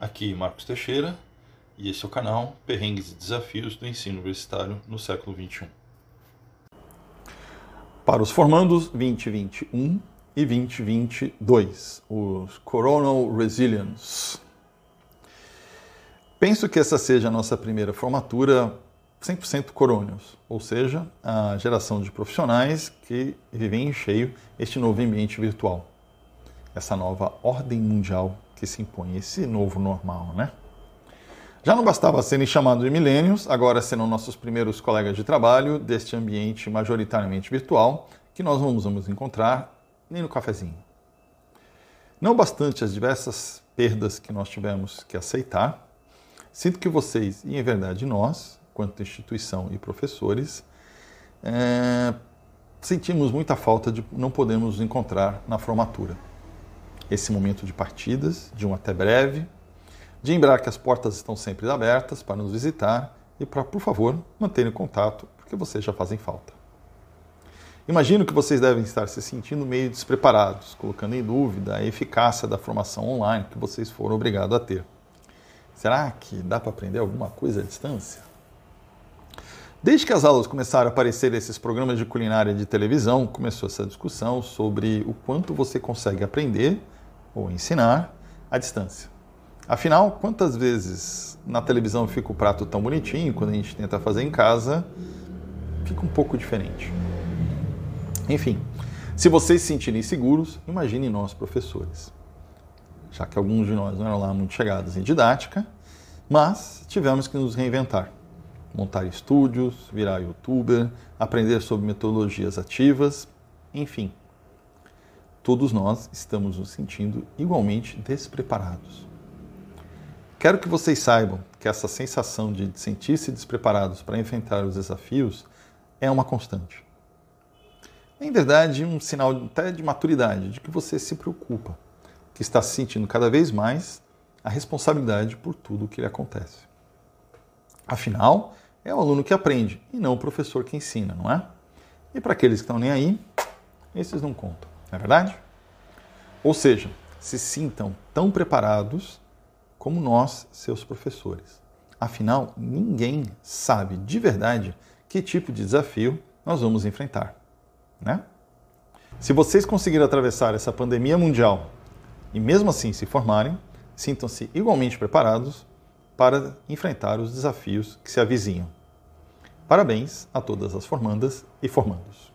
Aqui Marcos Teixeira e esse é o canal Perrengues e Desafios do Ensino Universitário no século XXI. Para os formandos 2021 e 2022, os Coronal Resilience. Penso que essa seja a nossa primeira formatura 100% corônios, ou seja, a geração de profissionais que vivem em cheio este novo ambiente virtual, essa nova ordem mundial que se impõe, esse novo normal, né? Já não bastava serem chamados de milênios, agora serão nossos primeiros colegas de trabalho deste ambiente majoritariamente virtual que nós não vamos encontrar nem no cafezinho. Não bastante as diversas perdas que nós tivemos que aceitar, sinto que vocês, e em verdade nós, quanto instituição e professores, é, sentimos muita falta de não podermos nos encontrar na formatura. Esse momento de partidas, de um até breve, de lembrar que as portas estão sempre abertas para nos visitar e para, por favor, manterem contato, porque vocês já fazem falta. Imagino que vocês devem estar se sentindo meio despreparados, colocando em dúvida a eficácia da formação online que vocês foram obrigados a ter. Será que dá para aprender alguma coisa à distância? Desde que as aulas começaram a aparecer esses programas de culinária de televisão, começou essa discussão sobre o quanto você consegue aprender ou ensinar à distância. Afinal, quantas vezes na televisão fica o prato tão bonitinho, quando a gente tenta fazer em casa, fica um pouco diferente. Enfim, se vocês se sentirem seguros, imaginem nós, professores. Já que alguns de nós não eram lá muito chegados em didática, mas tivemos que nos reinventar montar estúdios, virar youtuber, aprender sobre metodologias ativas, enfim. Todos nós estamos nos sentindo igualmente despreparados. Quero que vocês saibam que essa sensação de sentir-se despreparados para enfrentar os desafios é uma constante. Em verdade, um sinal até de maturidade, de que você se preocupa, que está se sentindo cada vez mais a responsabilidade por tudo o que lhe acontece. Afinal, é o aluno que aprende e não o professor que ensina, não é? E para aqueles que estão nem aí, esses não contam, não é verdade? Ou seja, se sintam tão preparados como nós, seus professores. Afinal, ninguém sabe de verdade que tipo de desafio nós vamos enfrentar, né? Se vocês conseguirem atravessar essa pandemia mundial e mesmo assim se formarem, sintam-se igualmente preparados para enfrentar os desafios que se avizinham. Parabéns a todas as formandas e formandos.